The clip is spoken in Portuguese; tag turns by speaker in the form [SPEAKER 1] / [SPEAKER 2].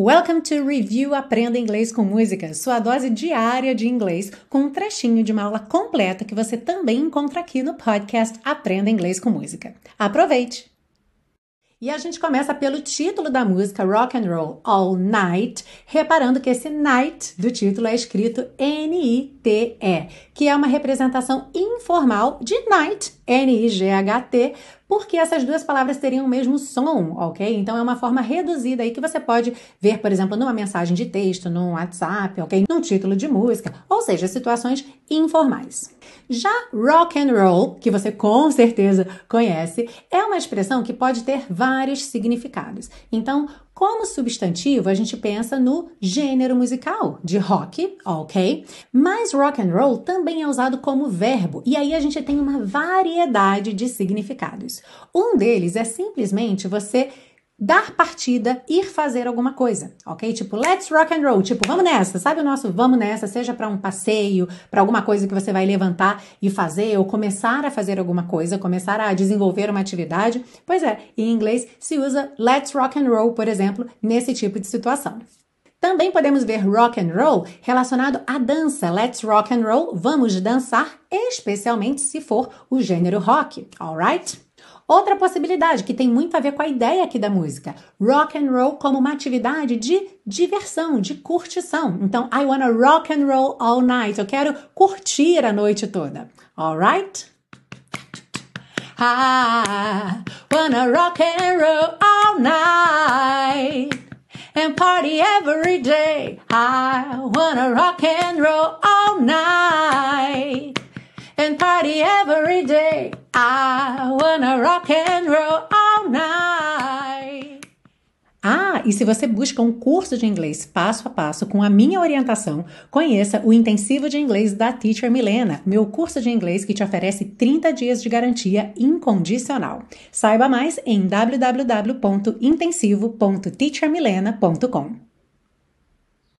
[SPEAKER 1] Welcome to Review Aprenda Inglês com Música, sua dose diária de inglês, com um trechinho de uma aula completa que você também encontra aqui no podcast Aprenda Inglês com Música. Aproveite! E a gente começa pelo título da música Rock and Roll All Night, reparando que esse night do título é escrito N-I-T-E, que é uma representação informal de night, N-I-G-H-T, porque essas duas palavras teriam o mesmo som, ok? Então é uma forma reduzida aí que você pode ver, por exemplo, numa mensagem de texto, num WhatsApp, ok? Num título de música, ou seja, situações informais. Já rock and roll, que você com certeza conhece, é uma expressão que pode ter vários significados. Então, como substantivo, a gente pensa no gênero musical de rock, ok? Mas rock and roll também é usado como verbo, e aí a gente tem uma variedade de significados. Um deles é simplesmente você dar partida, ir fazer alguma coisa, ok? Tipo, let's rock and roll, tipo, vamos nessa, sabe o nosso vamos nessa, seja para um passeio, para alguma coisa que você vai levantar e fazer, ou começar a fazer alguma coisa, começar a desenvolver uma atividade. Pois é, em inglês se usa let's rock and roll, por exemplo, nesse tipo de situação. Também podemos ver rock and roll relacionado à dança. Let's rock and roll, vamos dançar, especialmente se for o gênero rock, alright? Outra possibilidade que tem muito a ver com a ideia aqui da música, rock and roll como uma atividade de diversão, de curtição. Então, I wanna rock and roll all night. Eu quero curtir a noite toda. Alright? I wanna rock and roll all night and party every day. I wanna rock and roll all night and party every day. I wanna rock and roll all night. Ah, e se você busca um curso de inglês passo a passo com a minha orientação, conheça o Intensivo de Inglês da Teacher Milena, meu curso de inglês que te oferece 30 dias de garantia incondicional. Saiba mais em www.intensivo.teachermilena.com.